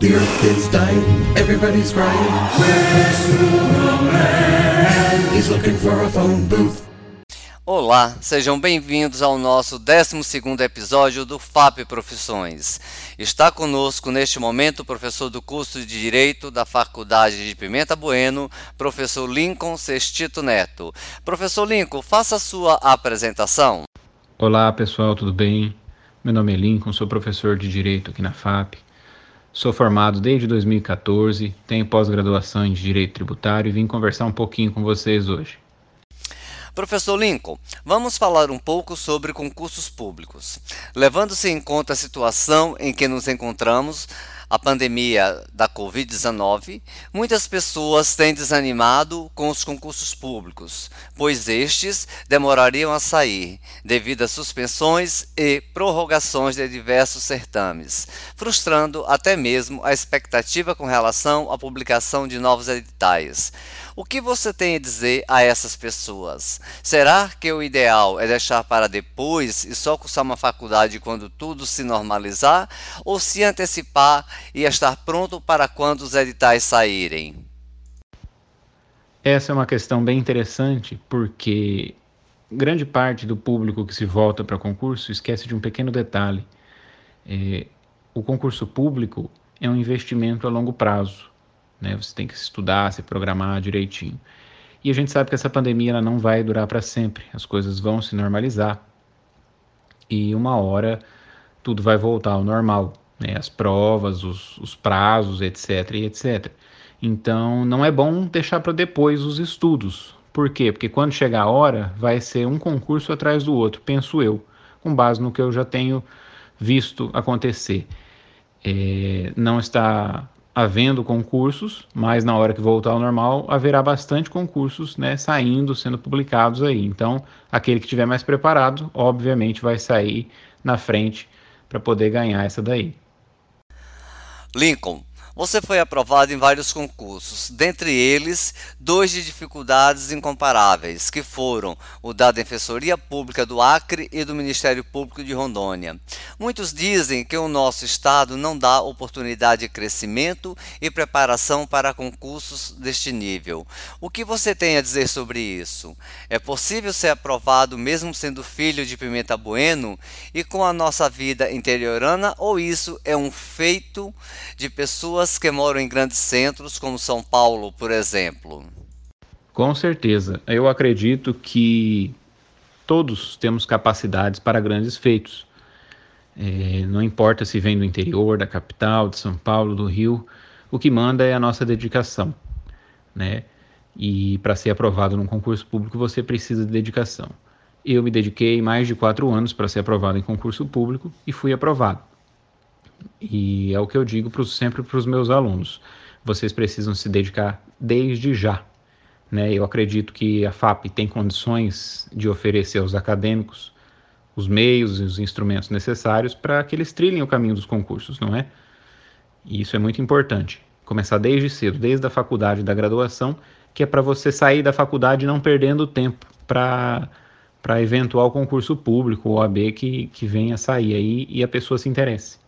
The earth is dying, everybody's crying. Where's Superman? He's looking for a phone booth. Olá, sejam bem-vindos ao nosso 12º episódio do FAP Profissões. Está conosco neste momento o professor do curso de Direito da Faculdade de Pimenta Bueno, professor Lincoln Sextito Neto. Professor Lincoln, faça a sua apresentação. Olá pessoal, tudo bem? Meu nome é Lincoln, sou professor de Direito aqui na FAP. Sou formado desde 2014, tenho pós-graduação em Direito Tributário e vim conversar um pouquinho com vocês hoje. Professor Lincoln, vamos falar um pouco sobre concursos públicos. Levando-se em conta a situação em que nos encontramos, a pandemia da Covid-19, muitas pessoas têm desanimado com os concursos públicos, pois estes demorariam a sair devido a suspensões e prorrogações de diversos certames, frustrando até mesmo a expectativa com relação à publicação de novos editais. O que você tem a dizer a essas pessoas? Será que o ideal é deixar para depois e só cursar uma faculdade quando tudo se normalizar? Ou se antecipar e estar pronto para quando os editais saírem? Essa é uma questão bem interessante porque grande parte do público que se volta para concurso esquece de um pequeno detalhe. É, o concurso público é um investimento a longo prazo. Né? Você tem que estudar, se programar direitinho. E a gente sabe que essa pandemia ela não vai durar para sempre. As coisas vão se normalizar. E uma hora tudo vai voltar ao normal né, as provas, os, os prazos, etc, etc. Então, não é bom deixar para depois os estudos. Por quê? Porque quando chegar a hora, vai ser um concurso atrás do outro, penso eu, com base no que eu já tenho visto acontecer. É, não está havendo concursos, mas na hora que voltar ao normal, haverá bastante concursos né, saindo, sendo publicados aí. Então, aquele que estiver mais preparado, obviamente, vai sair na frente para poder ganhar essa daí. Lincoln você foi aprovado em vários concursos, dentre eles dois de dificuldades incomparáveis, que foram o da Defensoria Pública do Acre e do Ministério Público de Rondônia. Muitos dizem que o nosso estado não dá oportunidade de crescimento e preparação para concursos deste nível. O que você tem a dizer sobre isso? É possível ser aprovado mesmo sendo filho de Pimenta Bueno e com a nossa vida interiorana ou isso é um feito de pessoas pessoas que moram em grandes centros, como São Paulo, por exemplo? Com certeza. Eu acredito que todos temos capacidades para grandes feitos. É, não importa se vem do interior, da capital, de São Paulo, do Rio, o que manda é a nossa dedicação, né? E para ser aprovado num concurso público você precisa de dedicação. Eu me dediquei mais de quatro anos para ser aprovado em concurso público e fui aprovado. E é o que eu digo pro, sempre para os meus alunos. Vocês precisam se dedicar desde já. Né? Eu acredito que a FAP tem condições de oferecer aos acadêmicos os meios e os instrumentos necessários para que eles trilhem o caminho dos concursos, não é? E isso é muito importante. Começar desde cedo, desde a faculdade da graduação, que é para você sair da faculdade não perdendo tempo para para eventual concurso público ou AB que, que venha sair aí e a pessoa se interesse.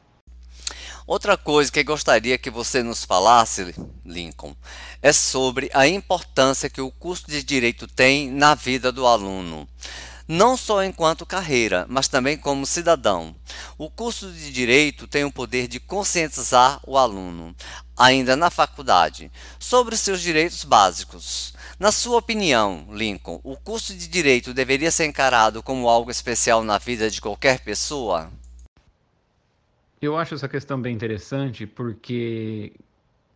Outra coisa que gostaria que você nos falasse, Lincoln, é sobre a importância que o curso de direito tem na vida do aluno. Não só enquanto carreira, mas também como cidadão. O curso de direito tem o poder de conscientizar o aluno, ainda na faculdade, sobre seus direitos básicos. Na sua opinião, Lincoln, o curso de direito deveria ser encarado como algo especial na vida de qualquer pessoa? Eu acho essa questão bem interessante porque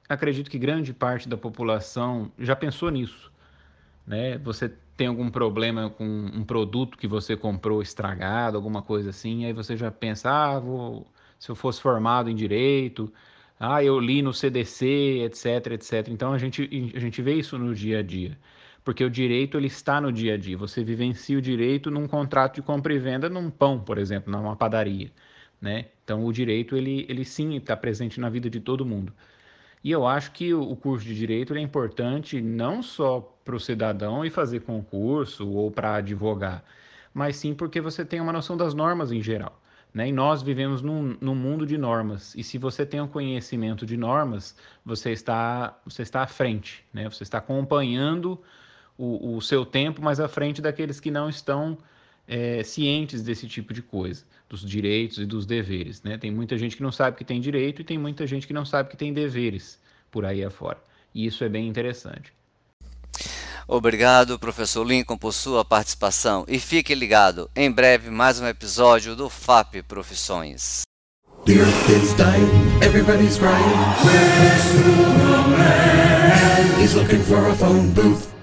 acredito que grande parte da população já pensou nisso. Né? Você tem algum problema com um produto que você comprou estragado, alguma coisa assim, aí você já pensa, ah, vou, se eu fosse formado em direito, ah, eu li no CDC, etc, etc. Então a gente, a gente vê isso no dia a dia. Porque o direito ele está no dia a dia. Você vivencia o direito num contrato de compra e venda num pão, por exemplo, numa padaria né? Então o direito ele, ele sim está presente na vida de todo mundo. E eu acho que o curso de direito é importante não só para o cidadão e fazer concurso ou para advogar, mas sim porque você tem uma noção das normas em geral. Né? E nós vivemos num, num, mundo de normas. E se você tem um conhecimento de normas, você está, você está à frente. Né? Você está acompanhando o, o seu tempo mais à frente daqueles que não estão é, cientes desse tipo de coisa, dos direitos e dos deveres. Né? Tem muita gente que não sabe que tem direito e tem muita gente que não sabe que tem deveres por aí afora. E isso é bem interessante. Obrigado, professor Lincoln, por sua participação e fique ligado, em breve mais um episódio do FAP Profissões. The earth is dying, everybody's crying. Where's Superman? He's looking for a phone booth.